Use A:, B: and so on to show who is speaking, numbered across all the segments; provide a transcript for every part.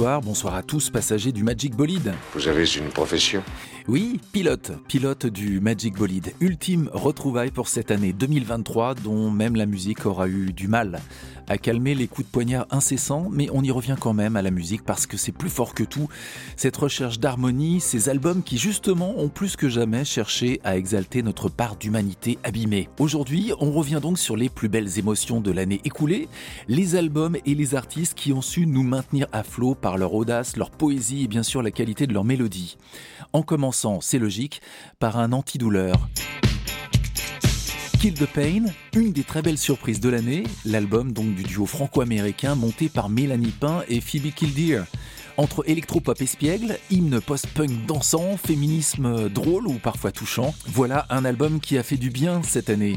A: Bonsoir, bonsoir à tous passagers du Magic Bolide.
B: Vous avez une profession?
A: Oui, pilote, pilote du Magic Bolide. Ultime retrouvaille pour cette année 2023 dont même la musique aura eu du mal à calmer les coups de poignard incessants, mais on y revient quand même à la musique parce que c'est plus fort que tout. Cette recherche d'harmonie, ces albums qui justement ont plus que jamais cherché à exalter notre part d'humanité abîmée. Aujourd'hui, on revient donc sur les plus belles émotions de l'année écoulée, les albums et les artistes qui ont su nous maintenir à flot par leur audace, leur poésie et bien sûr la qualité de leur mélodie. En commençant, c'est logique, par un antidouleur. Kill the Pain, une des très belles surprises de l'année, l'album donc du duo franco-américain monté par Mélanie Pain et Phoebe Killdeer. Entre électropop espiègle, hymne post-punk dansant, féminisme drôle ou parfois touchant, voilà un album qui a fait du bien cette année.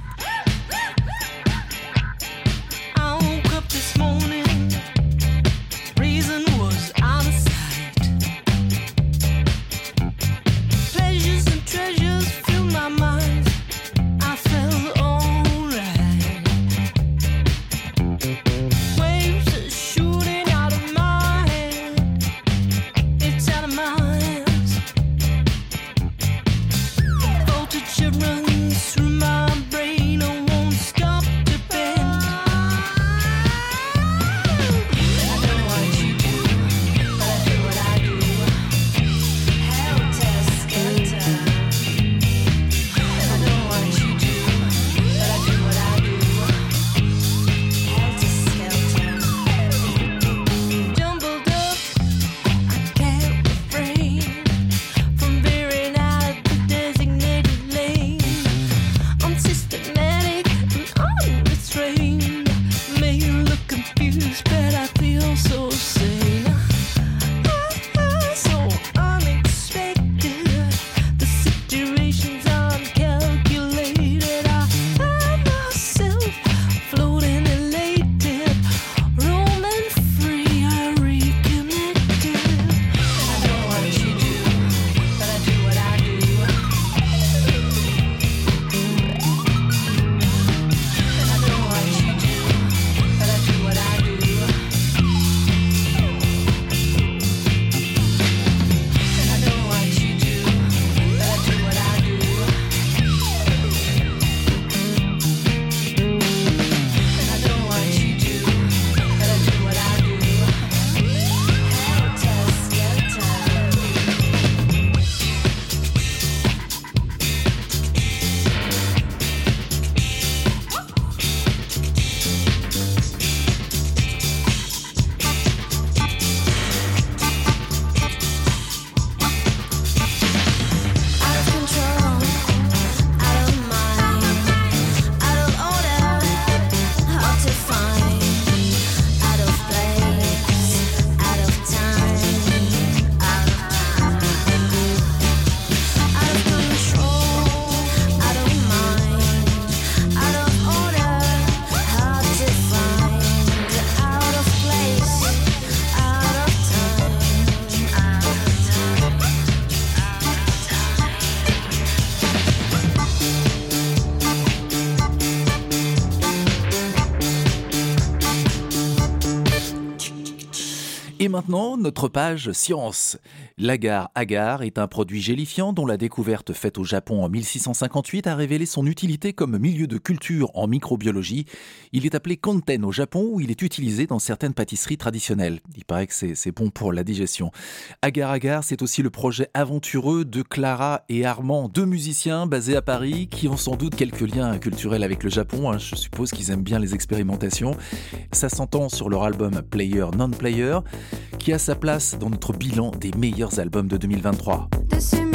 A: Maintenant, notre page science. L'agar agar est un produit gélifiant dont la découverte faite au Japon en 1658 a révélé son utilité comme milieu de culture en microbiologie. Il est appelé kanten au Japon où il est utilisé dans certaines pâtisseries traditionnelles. Il paraît que c'est bon pour la digestion. Agar agar, c'est aussi le projet aventureux de Clara et Armand, deux musiciens basés à Paris qui ont sans doute quelques liens culturels avec le Japon. Hein. Je suppose qu'ils aiment bien les expérimentations. Ça s'entend sur leur album Player Non-Player qui a sa place dans notre bilan des meilleurs albums de 2023.
C: David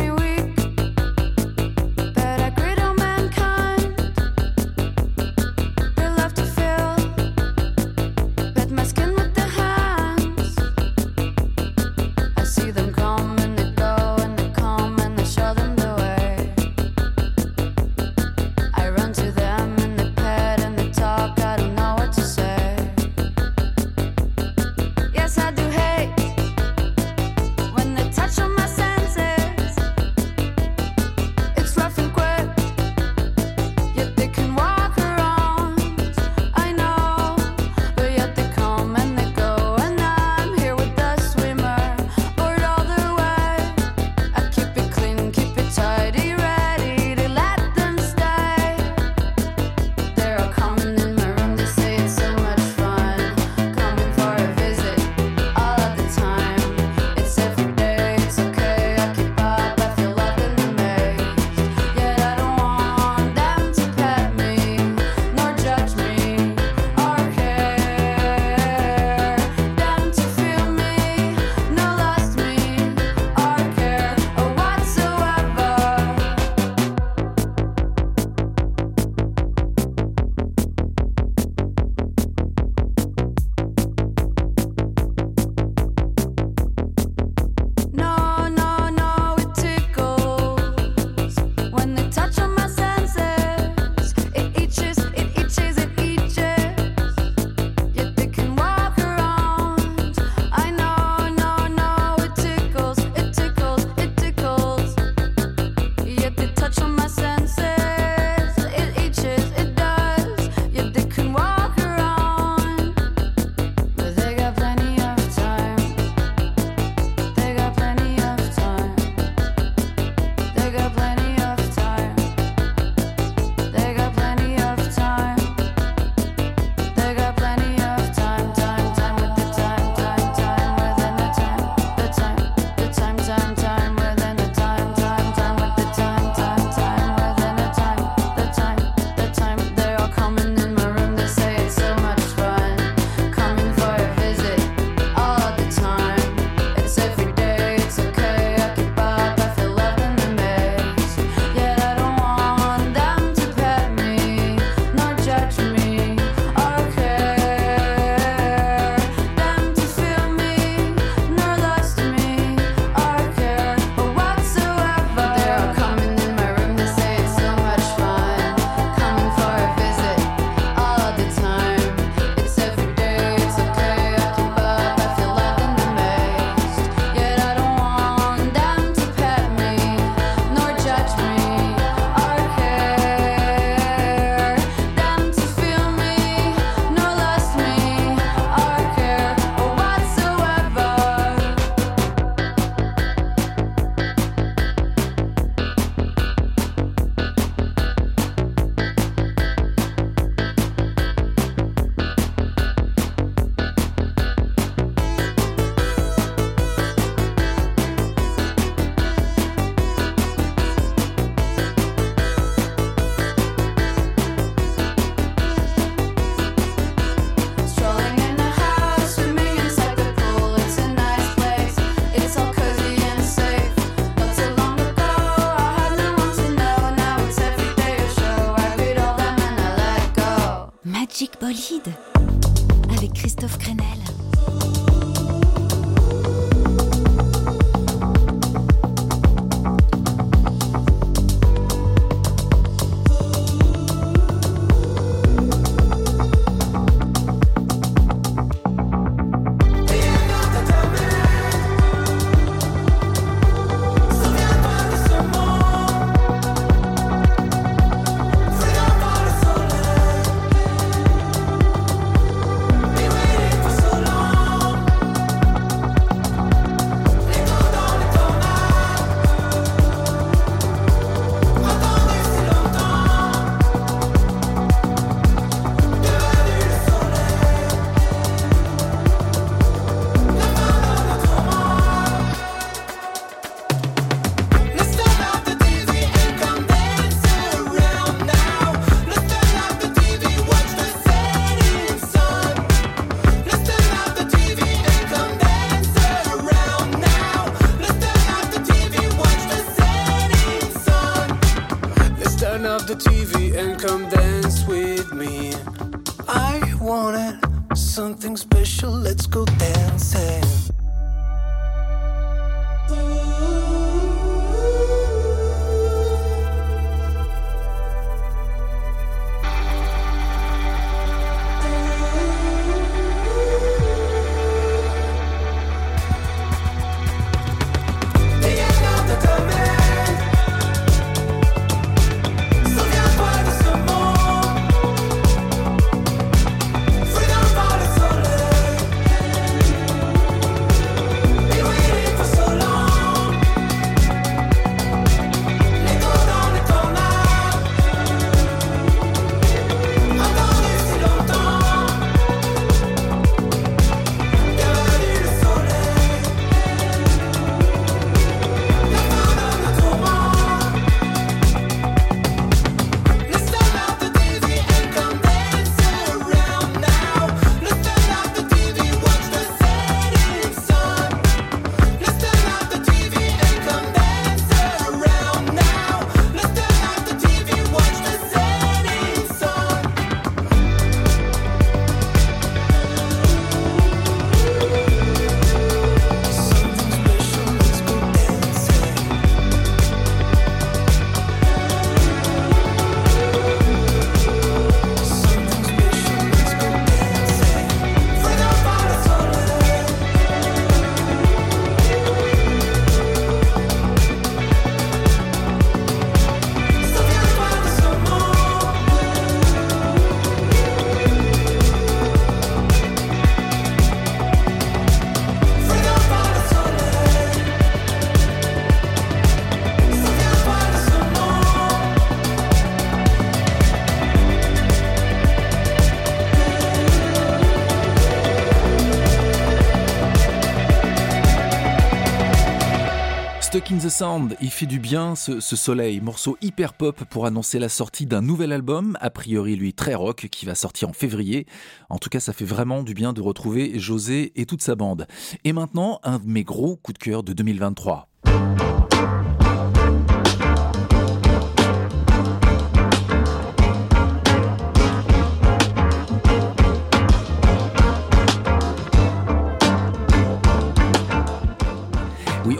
A: the Sound, il fait du bien ce, soleil, morceau hyper pop pour annoncer la sortie d'un nouvel album, a priori lui très rock, qui va sortir en février. En tout cas, ça fait vraiment du bien de retrouver José et toute sa bande. Et maintenant, un de mes gros coups de cœur de 2023.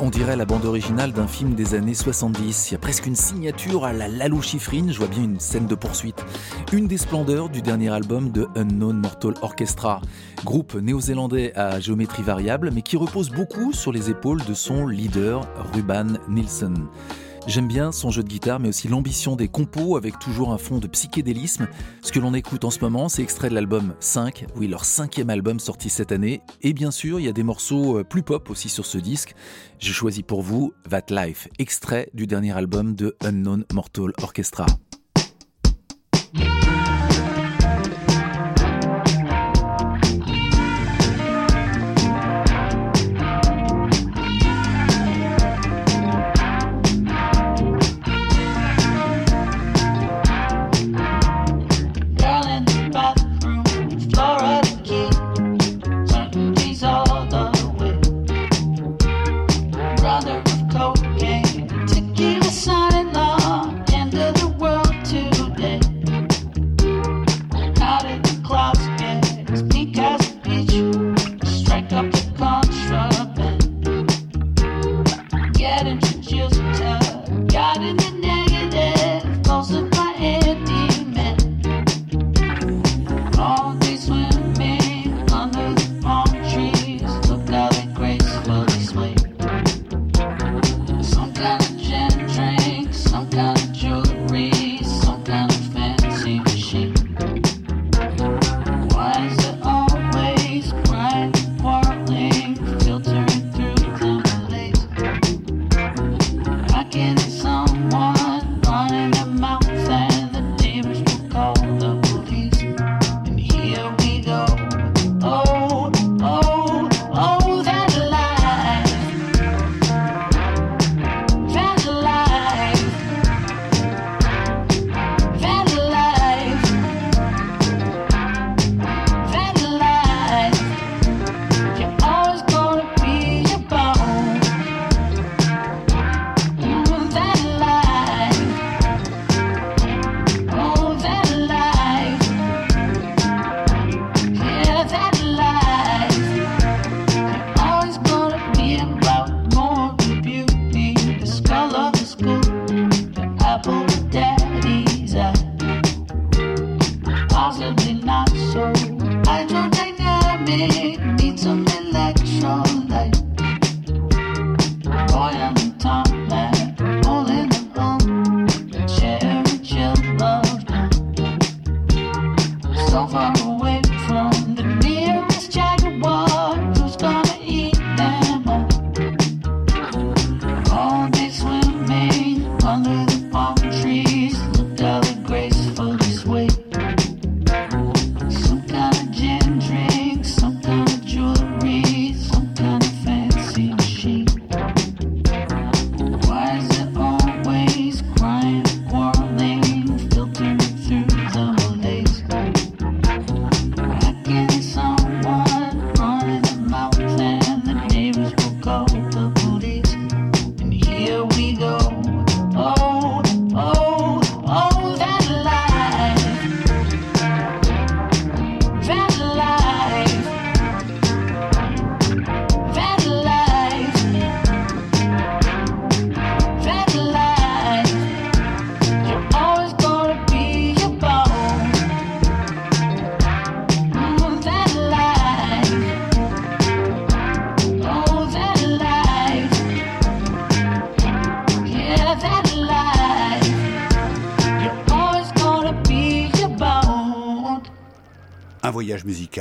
A: On dirait la bande originale d'un film des années 70. Il y a presque une signature à la Lalou Chiffrine, je vois bien une scène de poursuite. Une des splendeurs du dernier album de Unknown Mortal Orchestra, groupe néo-zélandais à géométrie variable, mais qui repose beaucoup sur les épaules de son leader, Ruban Nielsen. J'aime bien son jeu de guitare, mais aussi l'ambition des compos avec toujours un fond de psychédélisme. Ce que l'on écoute en ce moment, c'est extrait de l'album 5, oui, leur cinquième album sorti cette année. Et bien sûr, il y a des morceaux euh, plus pop aussi sur ce disque. J'ai choisi pour vous That Life, extrait du dernier album de Unknown Mortal Orchestra.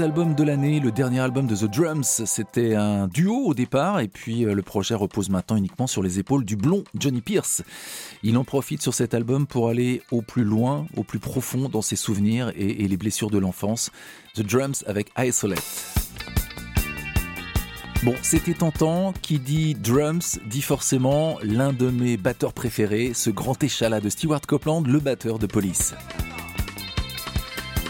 A: albums de l'année, le dernier album de The Drums, c'était un duo au départ, et puis euh, le projet repose maintenant uniquement sur les épaules du blond Johnny Pierce. Il en profite sur cet album pour aller au plus loin, au plus profond dans ses souvenirs et, les blessures de l'enfance. The Drums avec Isolate. Bon, c'était tentant. Qui dit drums dit forcément l'un de mes batteurs préférés, ce grand échalas de Stewart Copeland, le batteur de police.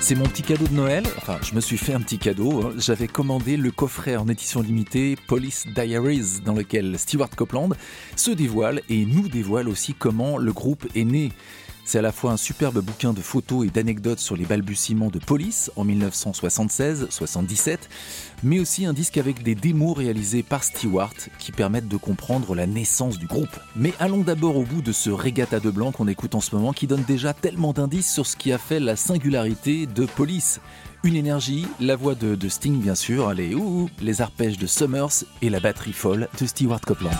A: C'est mon petit cadeau de Noël. Enfin, je me suis fait un petit cadeau. Hein. J'avais commandé le coffret en édition limitée Police Diaries, dans lequel Stewart Copeland se dévoile et nous dévoile aussi comment le groupe est né. C'est à la fois un superbe bouquin de photos et d'anecdotes sur les balbutiements de police en 1976-77, mais aussi un disque avec des démos réalisées par Stewart qui permettent de comprendre la naissance du groupe. Mais allons d'abord au bout de ce Regatta de Blanc qu'on écoute en ce moment qui donne déjà tellement d'indices sur ce qui a fait la singularité de Police. Une énergie, la voix de, Sting bien sûr, les les arpèges de Summers et la batterie folle de Stewart Copeland.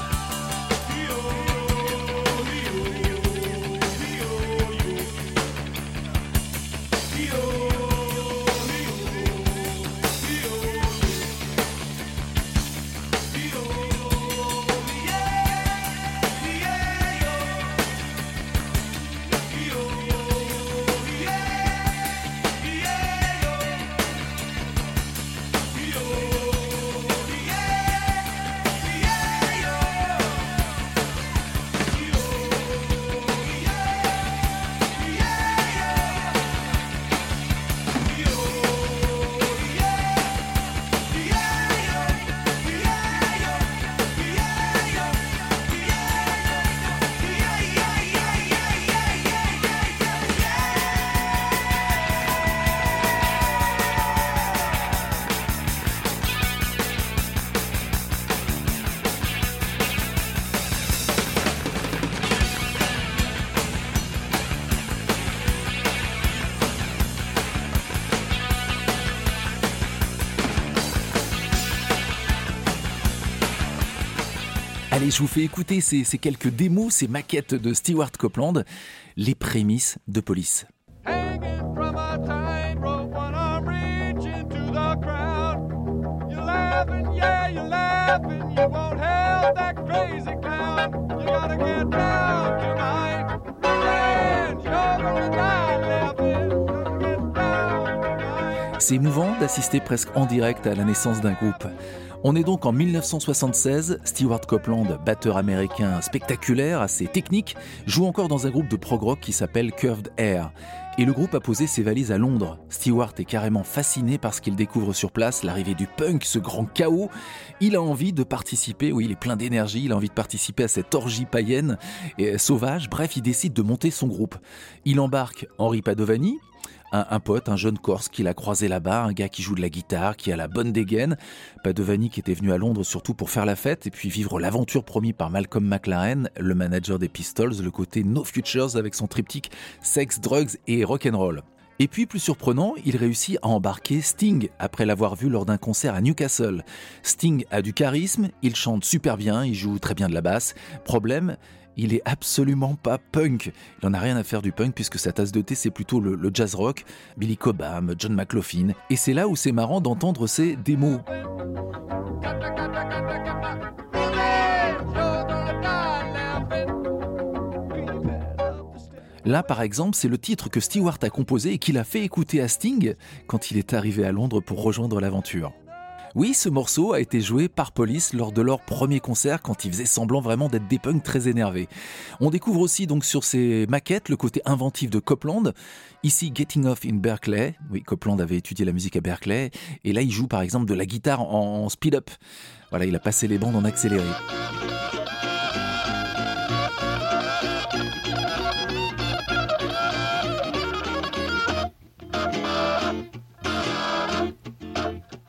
A: Je vous fais écouter ces, ces quelques démos, ces maquettes de Stewart Copeland, les prémices de police. C'est émouvant d'assister presque en direct à la naissance d'un groupe. On est donc en 1976, Stewart Copeland, batteur américain spectaculaire, assez technique, joue encore dans un groupe de prog rock qui s'appelle Curved Air. Et le groupe a posé ses valises à Londres. Stewart est carrément fasciné par ce qu'il découvre sur place, l'arrivée du punk, ce grand chaos. Il a envie de participer, oui, il est plein d'énergie, il a envie de participer à cette orgie païenne et sauvage. Bref, il décide de monter son groupe. Il embarque Henri Padovani, un, pote, un jeune Corse qu'il a croisé là-bas, un gars qui joue de la guitare, qui a la bonne dégaine. Padovani qui était venu à Londres surtout pour faire la fête et puis vivre l'aventure promise par Malcolm McLaren, le manager des Pistols, le côté No Futures avec son triptyque Sex, Drugs et Rock'n'Roll. Et puis, plus surprenant, il réussit à embarquer Sting après l'avoir vu lors d'un concert à Newcastle. Sting a du charisme, il chante super bien, il joue très bien de la basse. Problème, il est absolument pas punk. Il en a rien à faire du punk puisque sa tasse de thé c'est plutôt le, jazz rock, Billy Cobham, John McLaughlin. Et c'est là où c'est marrant d'entendre ces démos. Là, par exemple, c'est le titre que Stewart a composé et qu'il a fait écouter à Sting quand il est arrivé à Londres pour rejoindre l'aventure. Oui, ce morceau a été joué par Police lors de leur premier concert quand ils faisaient semblant vraiment d'être des punks très énervés. On découvre aussi donc sur ces maquettes le côté inventif de Copland. Ici, Getting Off in Berkeley. Oui, Copland avait étudié la musique à Berkeley. Et là, il joue par exemple de la guitare en speed-up. Voilà, il a passé les bandes en accéléré.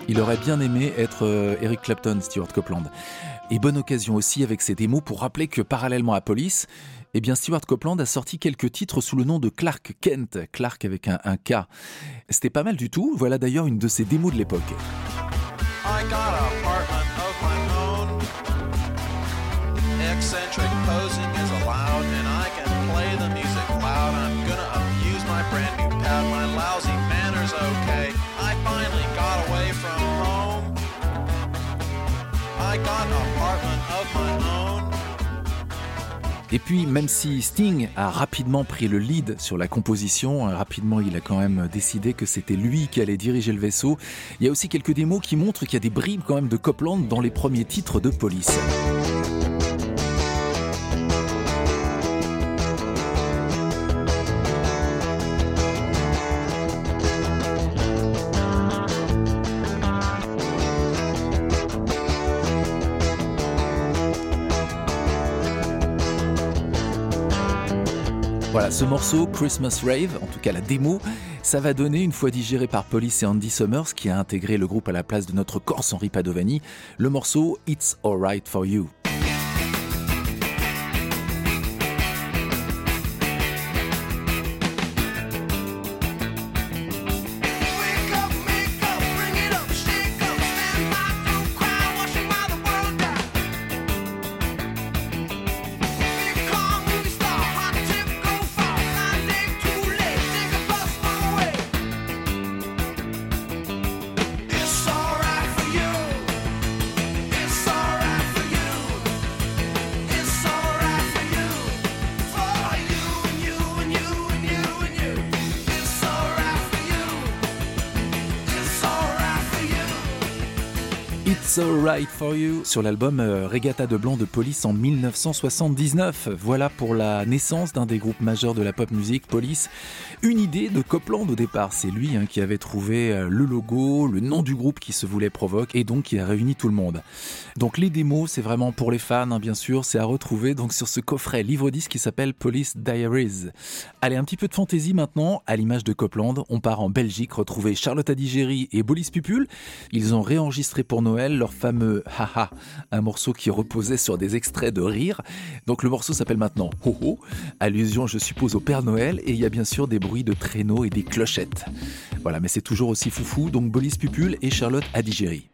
A: Il aurait bien aimé être euh, Eric Clapton, Stuart Copeland. Et bonne occasion aussi avec ses démos pour rappeler que parallèlement à Police, eh Stuart Copeland a sorti quelques titres sous le nom de Clark Kent, Clark avec un, K. C'était pas mal du tout, voilà d'ailleurs une de ses démos de l'époque. Et puis, même si Sting a rapidement pris le lead sur la composition, hein, rapidement il a quand même décidé que c'était lui qui allait diriger le vaisseau, il y a aussi quelques démos qui montrent qu'il y a des bribes quand même de Copland dans les premiers titres de Police. Ce morceau, Christmas Rave, en tout cas la démo, ça va donner, une fois digéré par Police et Andy Summers, qui a intégré le groupe à la place de notre Corse Henri Padovani, le morceau It's Alright for You. Sur l'album euh, Regatta de Blanc de Police en 1979. Voilà pour la naissance d'un des groupes majeurs de la pop musique, Police. Une idée de Copland au départ. C'est lui hein, qui avait trouvé euh, le logo, le nom du groupe qui se voulait provoque et donc qui a réuni tout le monde. Donc les démos, c'est vraiment pour les fans, hein, bien sûr. C'est à retrouver donc sur ce coffret livre disque qui s'appelle Police Diaries. Allez, un petit peu de fantaisie maintenant. À l'image de Copland, on part en Belgique retrouver Charlotte Adigéry et Bolis Pupul. Ils ont réenregistré pour Noël leur fameux Haha, un morceau qui reposait sur des extraits de rire. Donc le morceau s'appelle maintenant Ho Ho, allusion je suppose au Père Noël, et il y a bien sûr des bruits de traîneaux et des clochettes. Voilà, mais c'est toujours aussi foufou, donc Bolis Pupul et Charlotte Adigéry.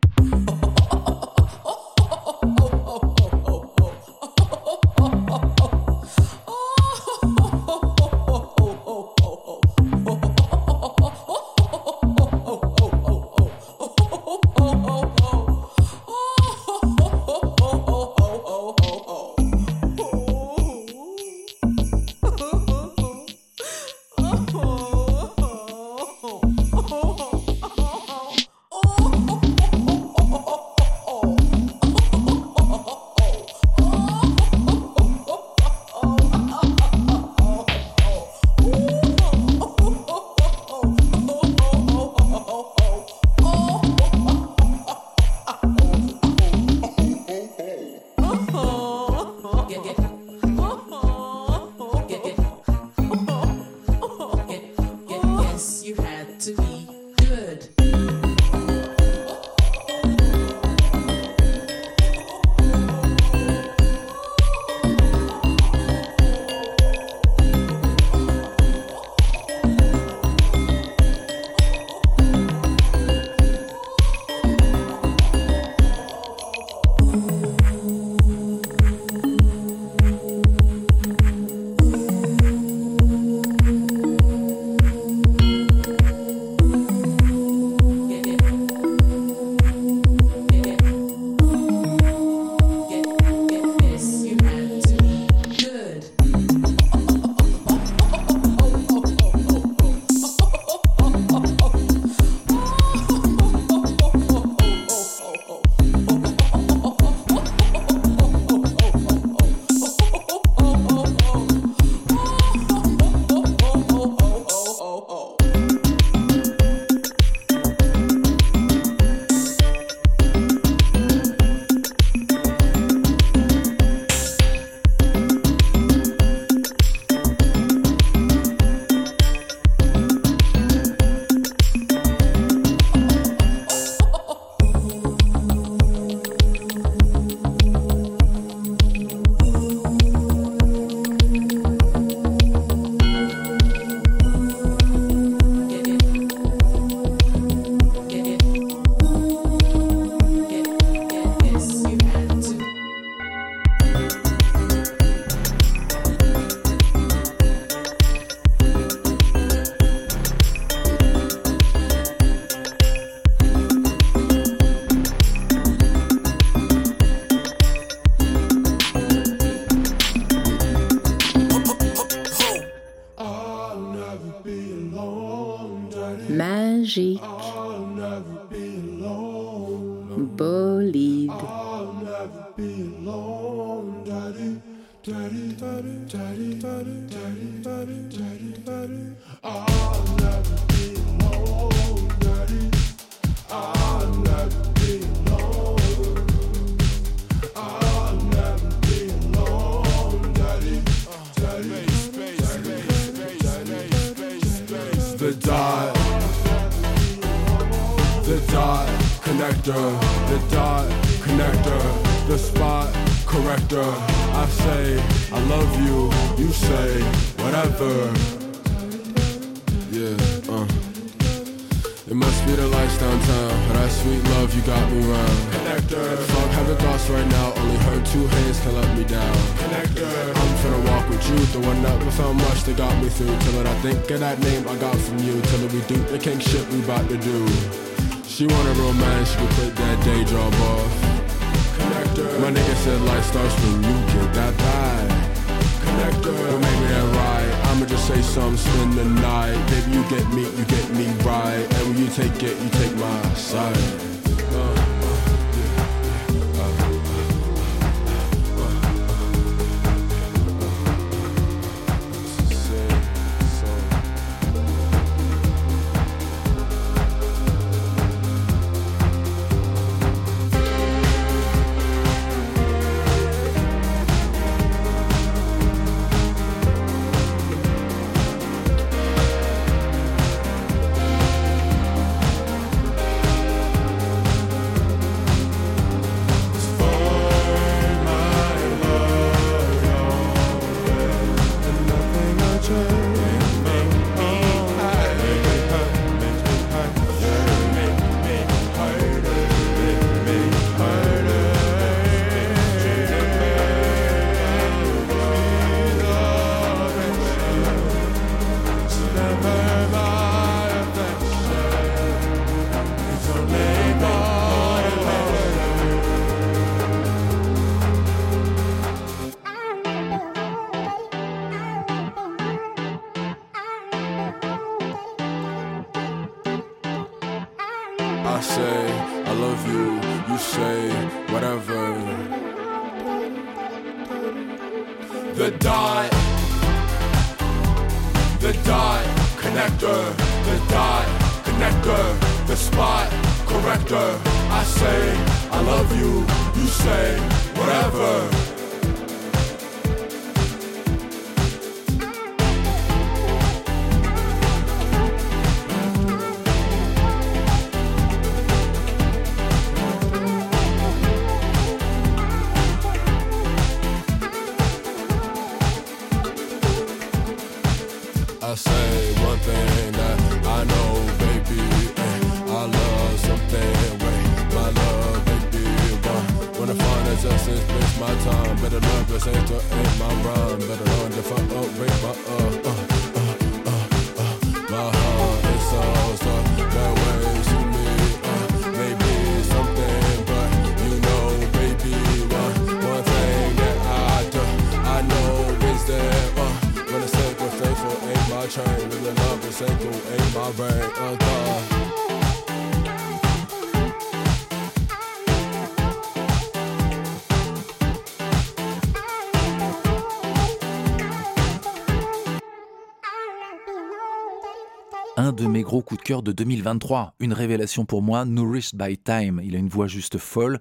A: Coups de cœur de 2023, une révélation pour moi, Nourished by Time. Il a une voix juste folle.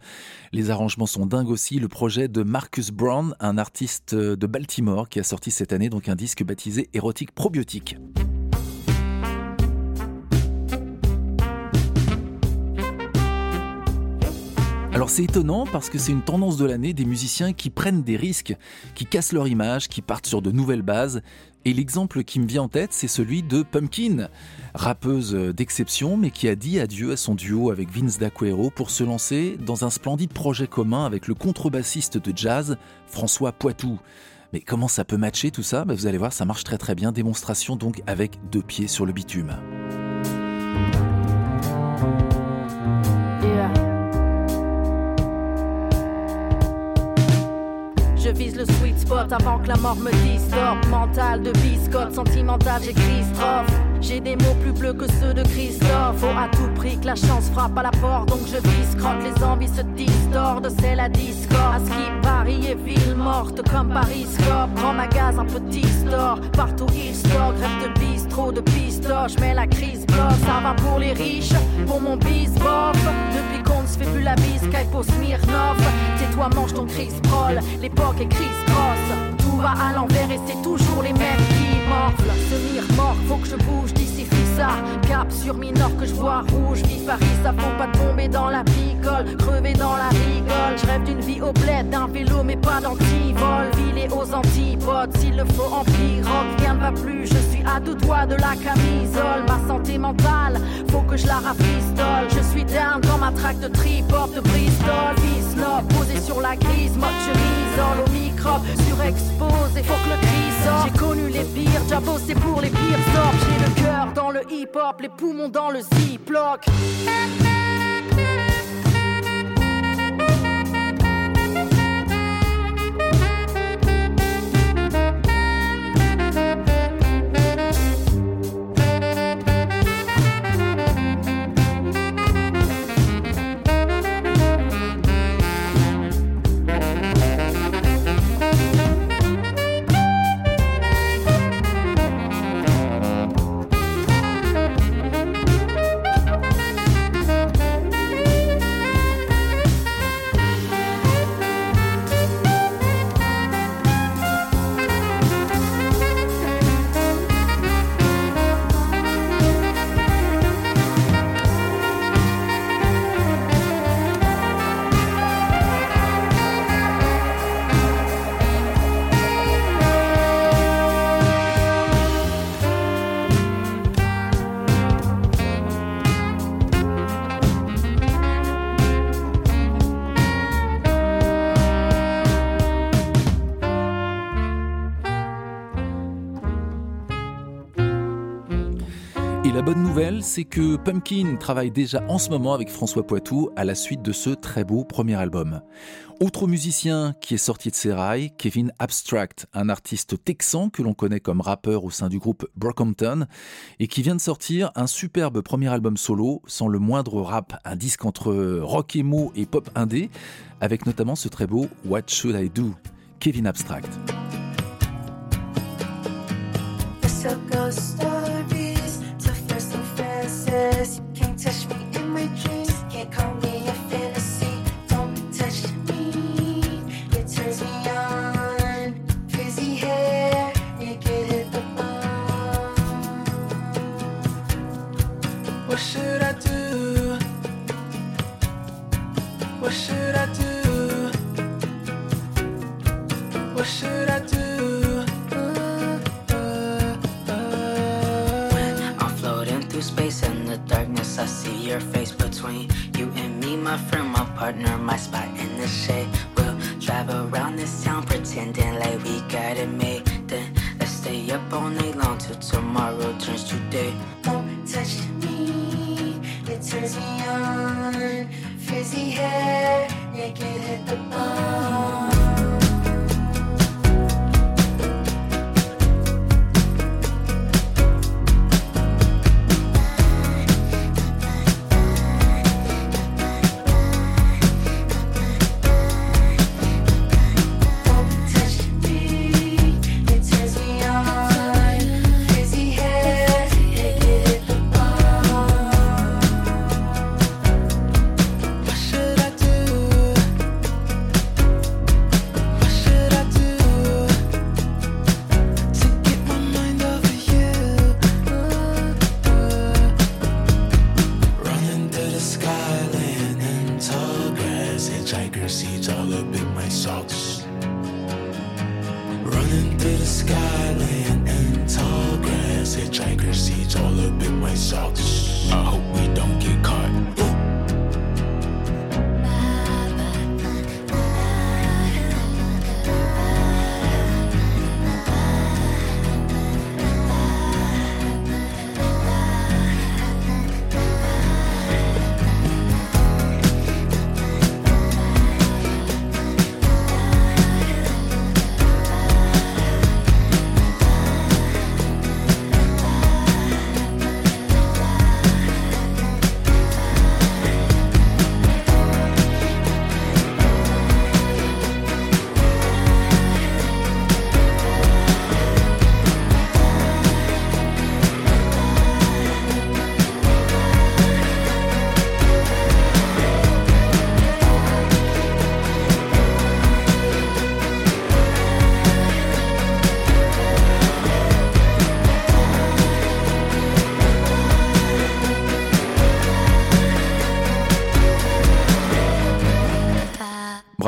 A: Les arrangements sont dingues aussi. Le projet de Marcus Brown, un artiste de Baltimore qui a sorti cette année donc un disque baptisé Érotique Probiotique. Alors c'est étonnant parce que c'est une tendance de l'année des musiciens qui prennent des risques, qui cassent leur image, qui partent sur de nouvelles bases. Et l'exemple qui me vient en tête, c'est celui de Pumpkin, rappeuse d'exception, mais qui a dit adieu à son duo avec Vince D'Aquero pour se lancer dans un splendide projet commun avec le contrebassiste de jazz, François Poitou. Mais comment ça peut matcher tout ça? Bah, Vous allez voir, ça marche très très bien. Démonstration donc avec deux pieds sur le bitume.
D: Avant que la mort me distorbe. Mental de biscotte, sentimental, j'écris strophe. J'ai des mots plus bleus que ceux de Christophe. Faut à tout prix que la chance frappe à la porte, donc je vise crotte. Les envies se distordent, c'est la discorde. À ce qui Paris est ville morte comme Paris Scope. Grand magasin, petit store, partout il store. Grève de bistrot, de pistoche, mais la crise bloque. Ça va pour les riches, pour mon bis bof. Depuis qu'on ne se fait plus la bise, Skype au Smirnoff. Tais-toi, mange ton Chris Prol, l'époque est Chris Cross. Tout va à l'envers et c'est toujours les mêmes qui morflent. Ce mort, faut que je bouge d'ici Cap sur minor que je vois rouge, vif Paris, ça faut pas tomber dans la picole, crever dans la rigole. Je rêve d'une vie au bled, d'un vélo mais pas d'antivol. Ville aux antipodes, s'il le faut en pirogue, rien ne va plus. Je suis à deux doigts de la camisole. Ma santé mentale, faut que je la rafistole. Je suis down dans ma traque de trip-hop de Bristol. Visnob, posé sur la grise, mode je m'isole au microbe, surexposé, faut que le cri J'ai connu les pires, déjà bossé pour les pires sorts. J'ai le cœur dans le hip-hop, les poumons dans le ziploc.
A: C'est que Pumpkin travaille déjà en ce moment avec François Poitou à la suite de ce très beau premier album. Autre musicien qui est sorti de ses rails, Kevin Abstract, un artiste texan que l'on connaît comme rappeur au sein du groupe Brockhampton et qui vient de sortir un superbe premier album solo sans le moindre rap, un disque entre rock emo et pop indé avec notamment ce très beau What Should I Do Kevin Abstract.
E: touch me in my dreams. Can't call me a fantasy. Don't touch me. It turns me on. Crazy hair, naked at the bone.
C: What should I do? What should I do? What should I do?
E: Partner, my spot in the shade. We'll drive around this town pretending like we got it made. Then let's stay up all night long till tomorrow turns to day. Don't touch me, it turns me on. Frizzy hair,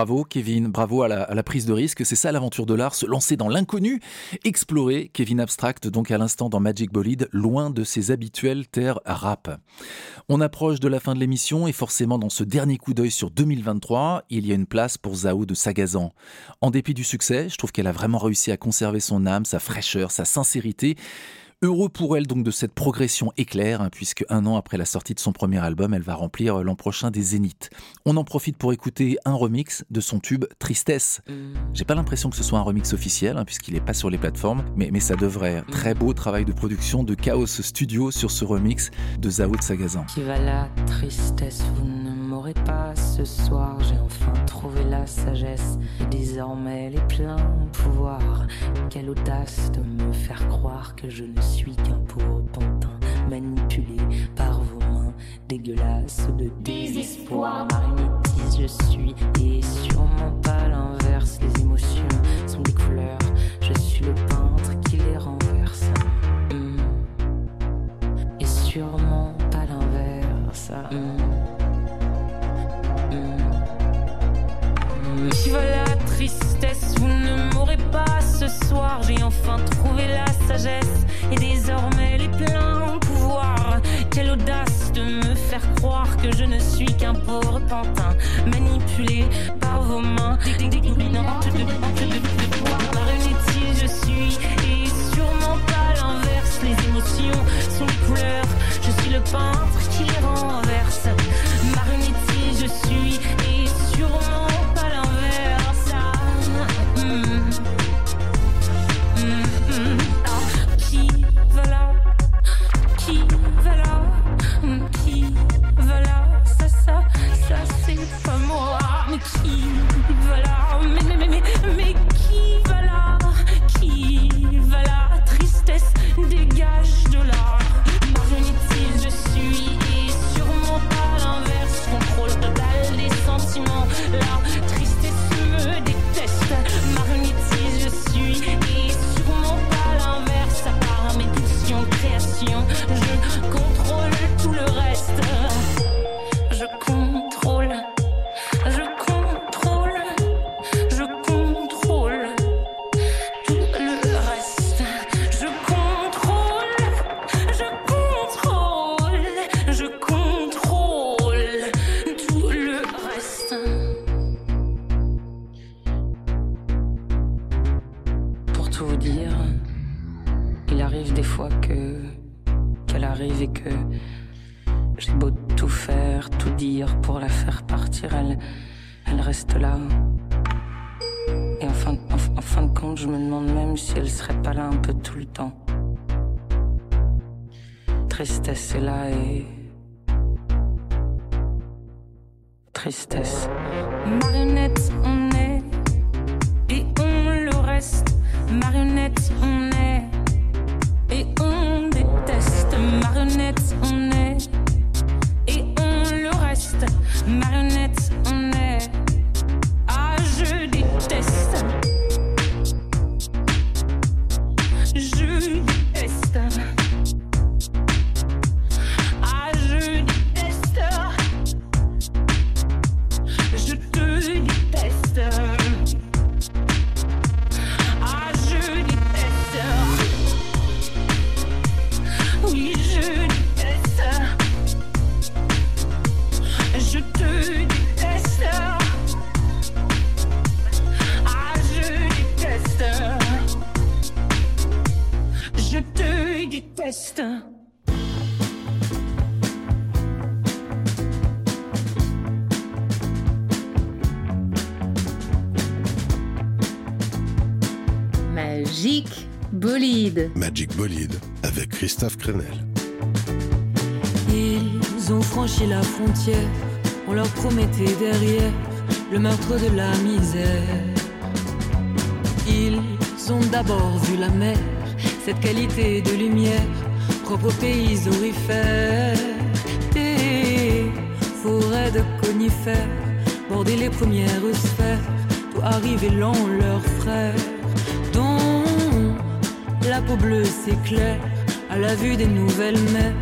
A: Bravo Kevin, bravo à la, prise de risque, c'est ça l'aventure de l'art, se lancer dans l'inconnu, explorer Kevin Abstract donc à l'instant dans Magic Bolide, loin de ses habituelles terres rap. On approche de la fin de l'émission et forcément dans ce dernier coup d'œil sur 2023, il y a une place pour Zao de Sagazan. En dépit du succès, je trouve qu'elle a vraiment réussi à conserver son âme, sa fraîcheur, sa sincérité. Heureux pour elle donc de cette progression éclair, hein, puisque un an après la sortie de son premier album, elle va remplir euh, l'an prochain des zéniths. On en profite pour écouter un remix de son tube Tristesse. J'ai pas l'impression que ce soit un remix officiel, hein, puisqu'il est pas sur les plateformes, mais, mais ça devrait. Très beau travail de production de Chaos Studio sur ce remix de Zao de Sagazan.
F: Qui va la tristesse, vous ne m'aurez pas ce soir. J'ai enfin trouvé la sagesse désormais les pleins pouvoirs. Quelle audace de me faire croire que je ne suis qu'un pauvre pantin manipulé par vos mains dégueulasses de désespoir. Marionnettise, je suis et sûrement pas l'inverse. Les émotions sont des couleurs, je suis le peintre qui les renverse. Hmm. Et sûrement pas l'inverse. Hmm. Qui va la tristesse, vous ne m'aurez pas ce soir. J'ai enfin trouvé la sagesse et désormais les pleins pouvoirs. Quelle audace de me faire croire que je ne suis qu'un pauvre pantin manipulé par vos mains. Dégoûtantes de, de, de, je suis et sûrement pas l'inverse. Les émotions sont couleurs. Je suis le peintre qui les renverse. Marionnettise, je suis et sûrement
G: Magic Bolide avec Christophe Crenel.
H: Ils ont franchi la frontière, on leur promettait derrière le meurtre de la misère. Ils ont d'abord vu la mer, cette qualité de lumière, propre aux pays aurifères. Des forêts de conifères, border les premières sphères, tout arriver lent leurs frères, la peau bleue s'éclaire à la vue des nouvelles mers,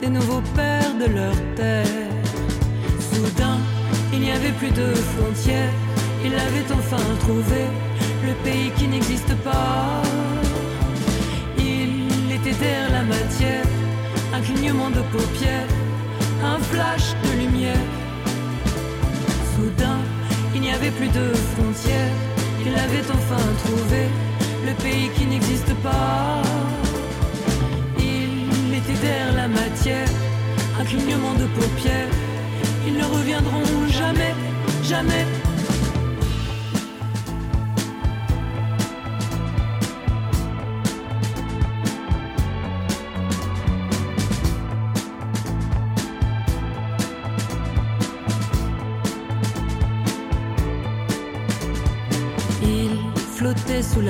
H: des nouveaux pères de leur terre. Soudain, il n'y avait plus de frontières, il avait enfin trouvé le pays qui n'existe pas. Il était derrière la matière, un clignement de paupières, un flash de lumière. Soudain, il n'y avait plus de frontières, il avait enfin trouvé le pays qui n'existe pas. Il était derrière la matière, un clignement de paupières, ils ne reviendront jamais, jamais.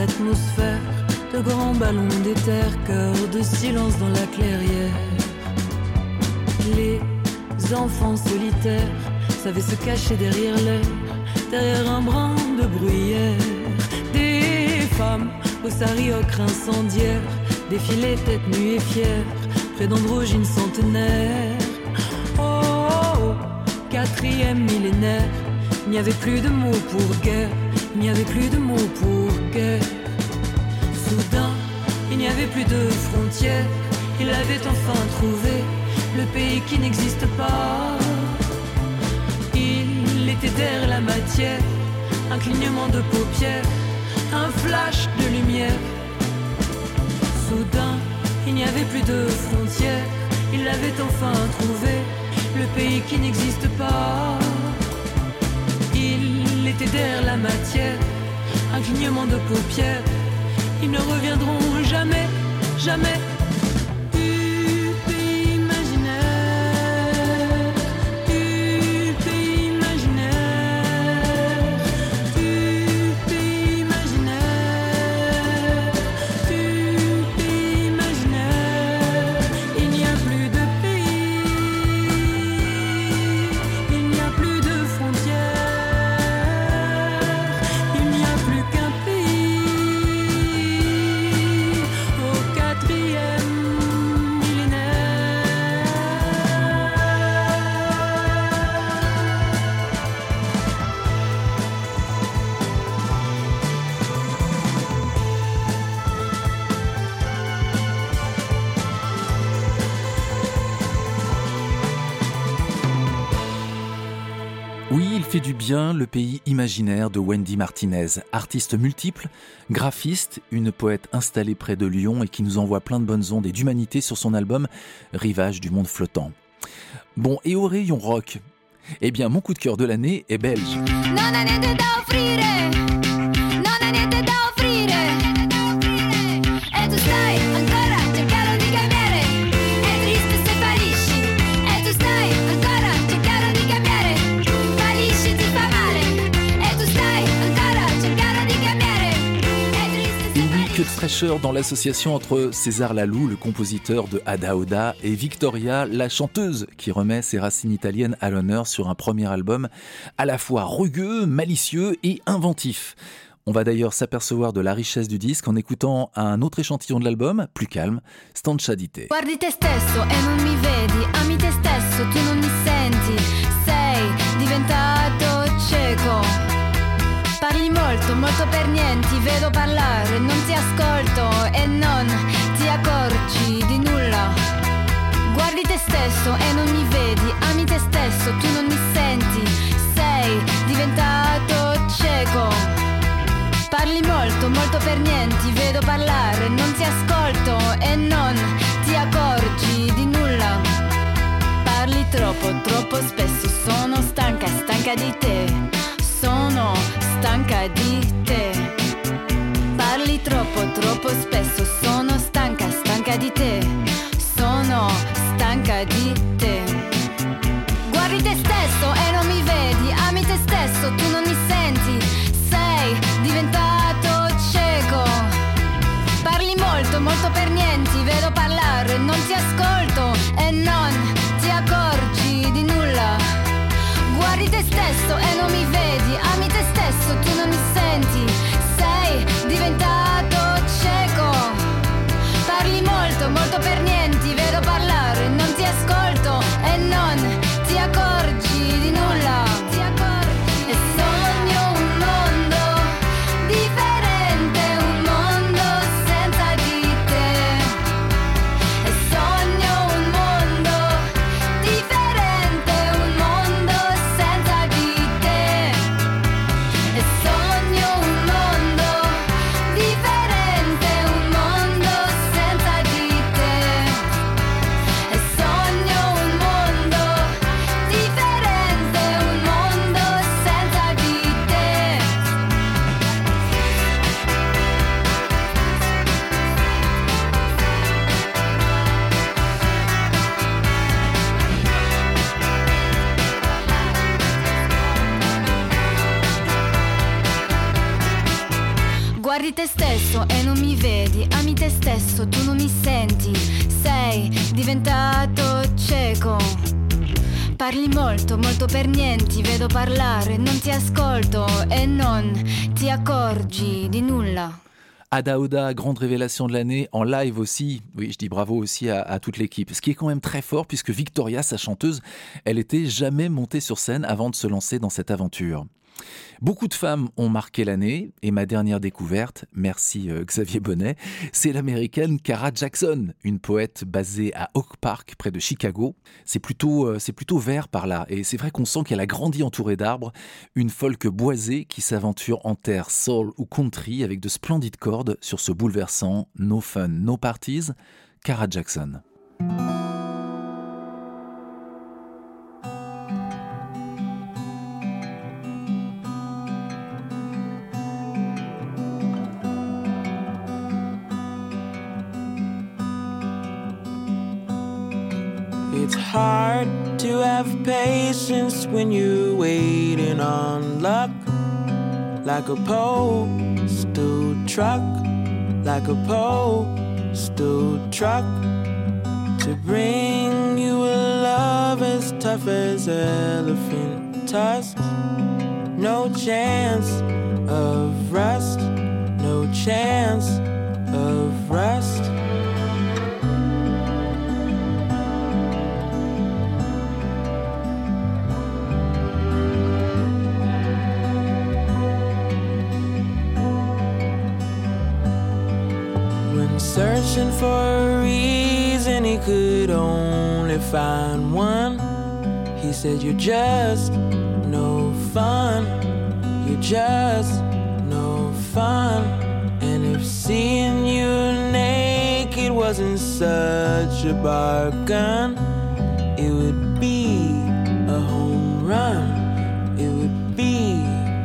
H: De grands ballons d'éther, cœur de silence dans la clairière. Les enfants solitaires savaient se cacher derrière l'air, derrière un brin de bruyère. Des femmes au sari ocre incendiaire défilaient tête nue et fière près d'androgynes centenaires. Oh, oh, oh, quatrième millénaire, il n'y avait plus de mots pour guerre, il n'y avait plus de mots pour. Soudain, il n'y avait plus de frontières, il avait enfin trouvé le pays qui n'existe pas. Il était derrière la matière, un clignement de paupières, un flash de lumière. Soudain, il n'y avait plus de frontières, il avait enfin trouvé le pays qui n'existe pas. Était derrière la matière, un clignement de paupières, ils ne reviendront jamais, jamais. Du
A: bien le pays imaginaire de Wendy Martinez, artiste multiple, graphiste, une poète installée près de Lyon et qui nous envoie plein de bonnes ondes et d'humanité sur son album Rivage du monde flottant. Bon, et au rayon rock? Eh bien, mon coup de cœur de l'année est belge. Dans l'association entre César Laloux, le compositeur de Ada Oda, et Victoria, la chanteuse, qui remet ses racines italiennes à l'honneur sur un premier album à la fois rugueux, malicieux et inventif. On va d'ailleurs s'apercevoir de la richesse du disque en écoutant un autre échantillon de l'album, plus calme, Stancia di te.
I: Guardi te stesso e non mi vedi, ami te stesso, non mi sei Parli molto, molto per niente, vedo parlare, non ti ascolto e non ti accorgi di nulla. Guardi te stesso e non mi vedi, ami te stesso, tu non mi senti, sei diventato cieco. Parli molto, molto per niente, vedo parlare, non ti ascolto e non ti accorgi di nulla. Parli troppo, troppo spesso, sono stanca, stanca di te,
A: Ada Oda, grande révélation de l'année, en live aussi. Oui, je dis bravo aussi à, à toute l'équipe. Ce qui est quand même très fort puisque Victoria, sa chanteuse, elle était jamais montée sur scène avant de se lancer dans cette aventure. Beaucoup de femmes ont marqué l'année et ma dernière découverte, merci euh, Xavier Bonnet, c'est l'américaine Cara Jackson, une poète basée à Oak Park près de Chicago. C'est plutôt, euh, plutôt vert par là et c'est vrai qu'on sent qu'elle a grandi entourée d'arbres, une folk boisée qui s'aventure en terre soul ou country avec de splendides cordes sur ce bouleversant No Fun, No Parties, Cara Jackson.
J: Patience when you're waiting on luck. Like a postal truck, like a postal truck. To bring you a love as tough as elephant tusks. No chance of rust, no chance of rust. Searching for a reason, he could only find one. He said, You're just no fun. You're just no fun. And if seeing you naked wasn't such a bargain, it would be a home run. It would be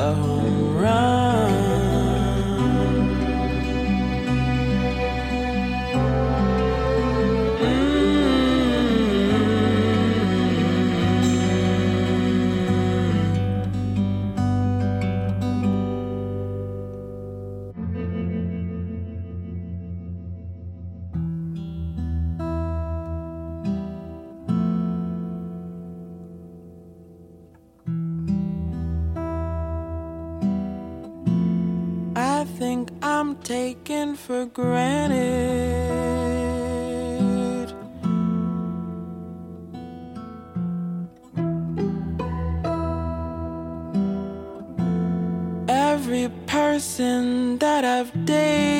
J: a home run. lesson that I've dated.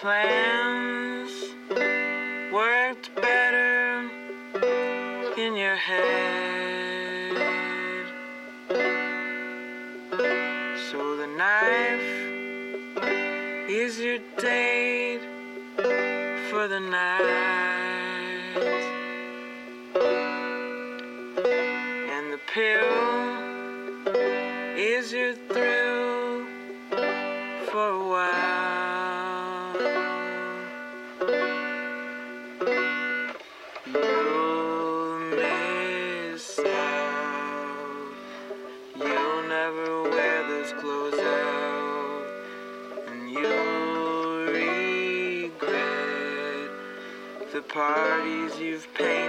J: Plans worked better in your head. So the knife is your date for the night. And the pill is your parties you've painted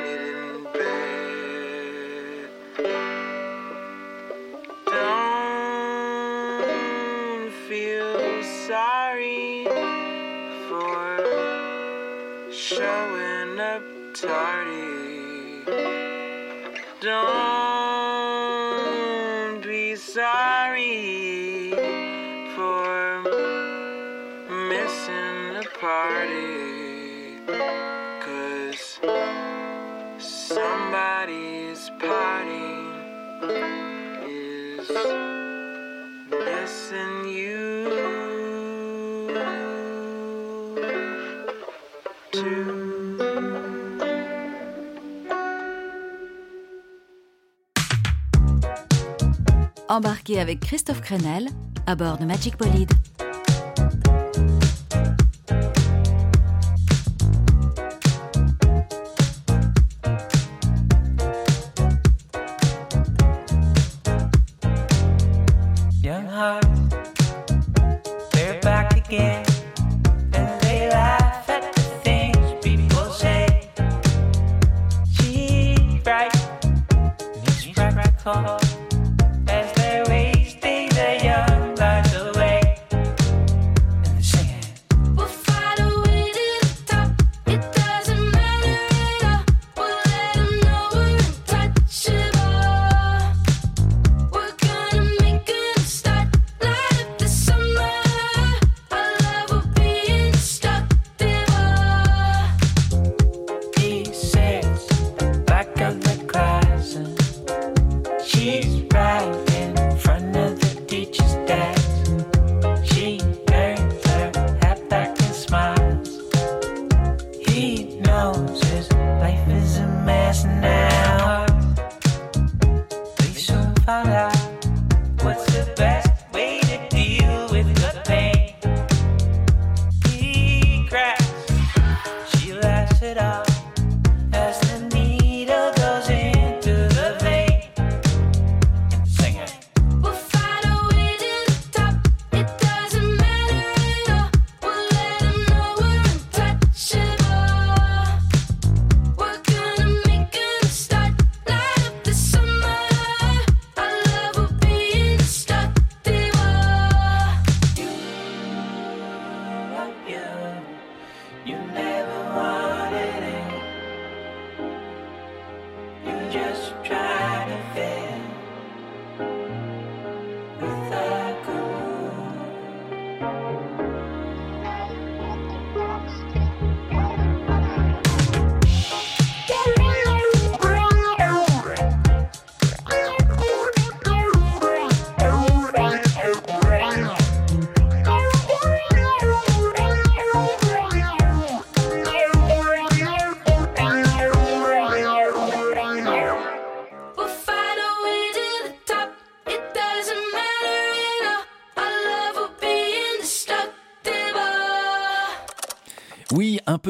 F: Embarquez avec Christophe Crenel à bord de Magic Bolide.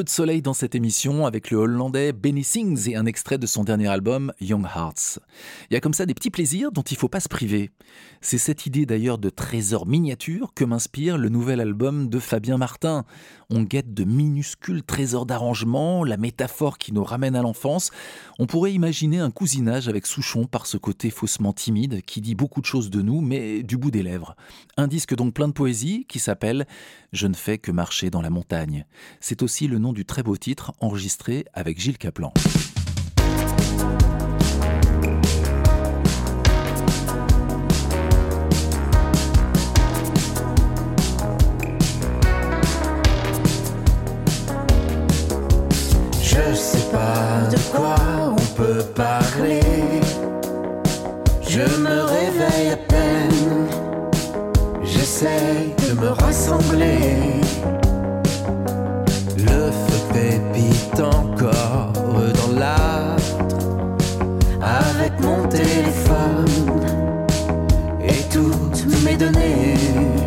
A: De soleil dans cette émission avec le Hollandais Benny Sings et un extrait de son dernier album Young Hearts. Il y a comme ça des petits plaisirs dont il faut pas se priver. C'est cette idée d'ailleurs de trésor miniature que m'inspire le nouvel album de Fabien Martin. On guette de minuscules trésors d'arrangement, la métaphore qui nous ramène à l'enfance. On pourrait imaginer un cousinage avec Souchon par ce côté faussement timide qui dit beaucoup de choses de nous mais du bout des lèvres. Un disque donc plein de poésie qui s'appelle Je ne fais que marcher dans la montagne. C'est aussi le nom du très beau titre enregistré avec Gilles Caplan.
K: pas de quoi on peut parler. Je me réveille à peine, j'essaye de me rassembler. Le feu pépite encore dans l'âtre avec mon téléphone et toutes mes données.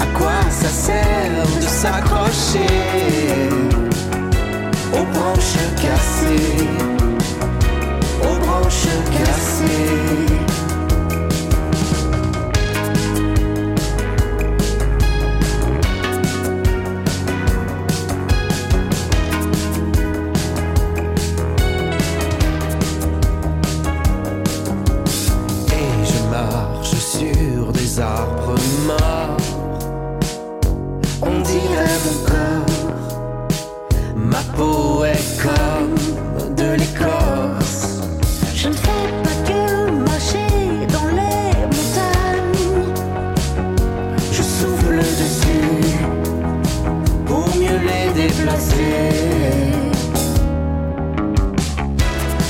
K: À quoi ça sert de s'accrocher aux branches cassées, aux branches cassées? Souffle dessus pour mieux les déplacer.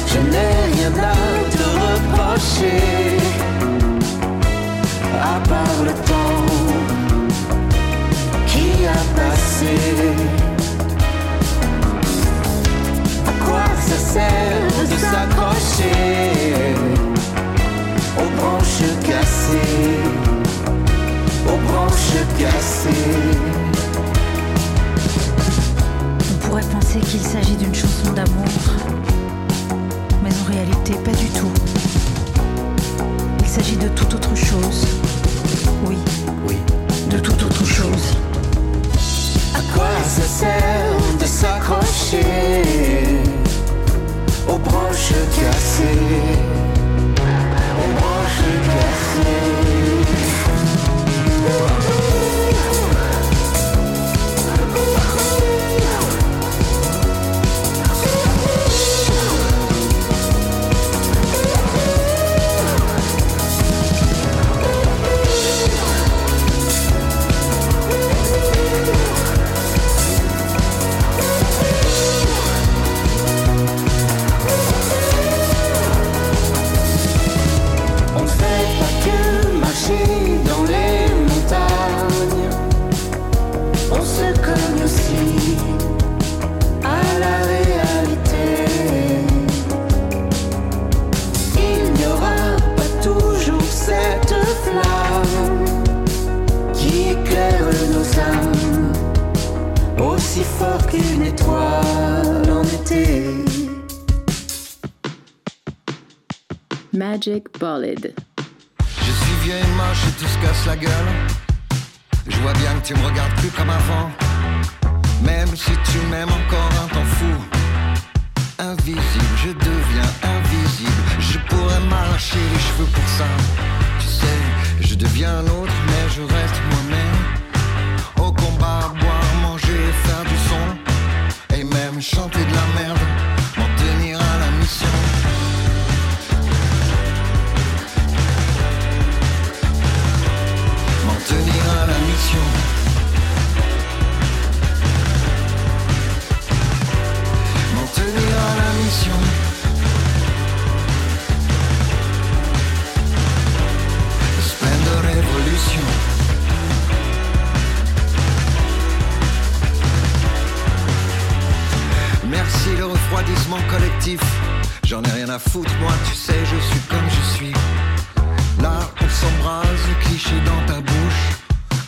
K: Je n'ai rien à te reprocher, à part le temps qui a passé. À quoi ça sert
L: penser qu'il s'agit d'une chanson d'amour, mais en réalité pas du tout. Il s'agit de toute autre chose. Oui.
K: Oui.
L: De toute autre chose.
K: À quoi ça sert de s'accrocher aux branches cassées, aux branches cassées?
M: Magic.
N: Je suis vieux et moche et tout se casse la gueule. Je vois bien que tu me regardes plus comme avant. Même si tu m'aimes encore un temps fou. Invisible, je deviens invisible. Je pourrais m'arracher les cheveux pour ça. Tu sais, je deviens un autre, mais je reste moi-même. Au combat, boire, manger, faire du son. Et même chanter collectif. J'en ai rien à foutre, moi, tu sais, je suis comme je suis. Là, on s'embrase, cliché dans ta bouche.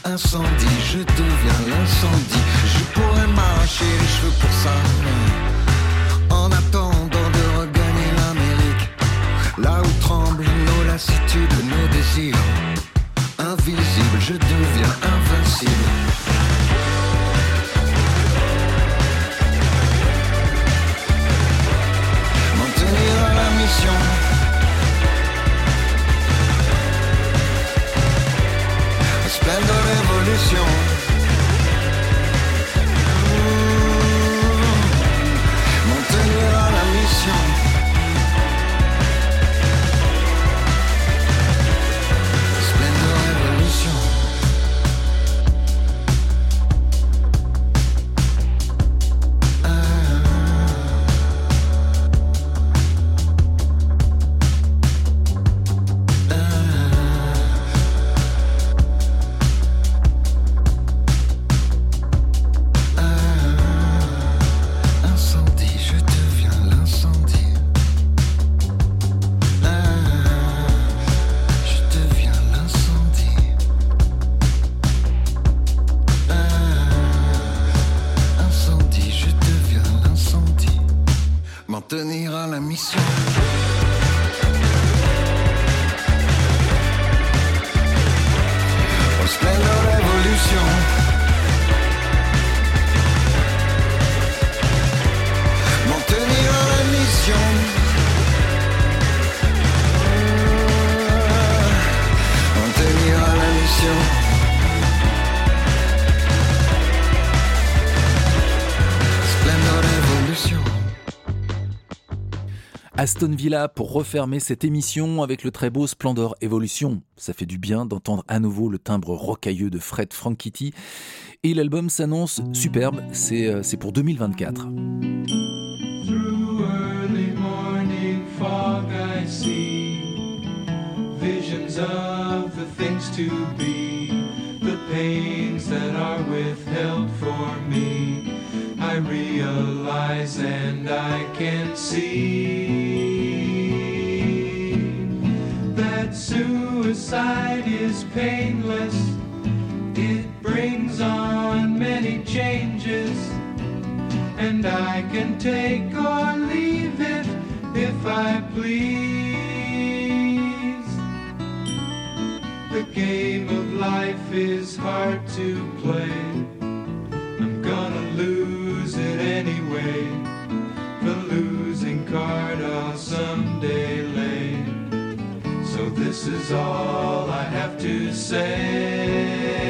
N: Incendie, je deviens l'incendie. Je pourrais m'arracher les cheveux pour ça.
A: Aston Villa pour refermer cette émission avec le très beau Splendor Evolution. Ça fait du bien d'entendre à nouveau le timbre rocailleux de Fred Franchitti. Et l'album s'annonce superbe, c'est euh, pour 2024.
O: Through early morning fog, I see visions of the things to be, the pains that are withheld for me. I realize and I can see suicide is painless. It brings on many changes and I can take or leave it if I please. The game of life is hard to play. I'm gonna lose it anyway. The losing card I'll someday this is all I have to say.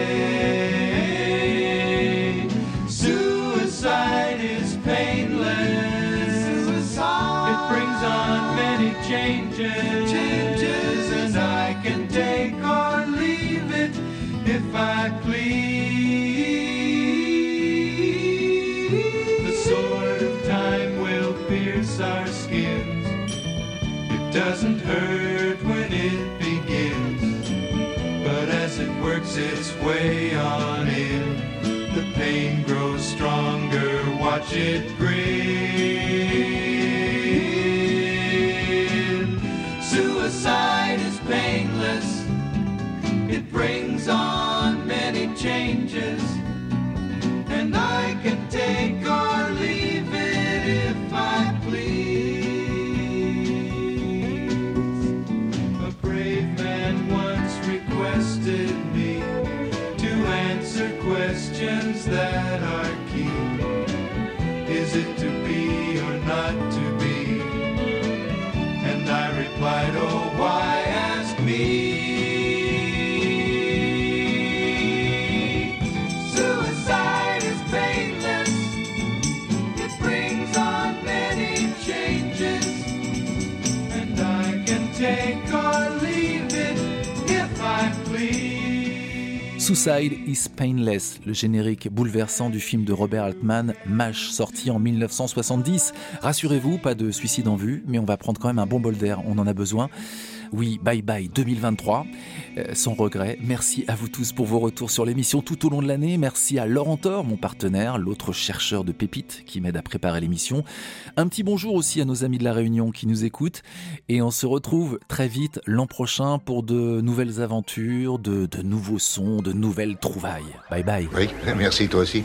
O: It grin. Suicide is painless. Suicide is Painless,
A: le générique bouleversant du film de Robert Altman, MASH, sorti en 1970. Rassurez-vous, pas de suicide en vue, mais on va prendre quand même un bon bol d'air, on en a besoin. Oui, bye bye 2023, euh, sans regret. Merci à vous tous pour vos retours sur l'émission tout au long de l'année. Merci à Laurent Thor, mon partenaire, l'autre chercheur de pépites qui m'aide à préparer l'émission. Un petit bonjour aussi à nos amis de la Réunion qui nous écoutent. Et on se retrouve très vite l'an prochain pour de nouvelles aventures, de, de nouveaux sons, de nouvelles trouvailles. Bye bye.
B: Oui, merci toi aussi.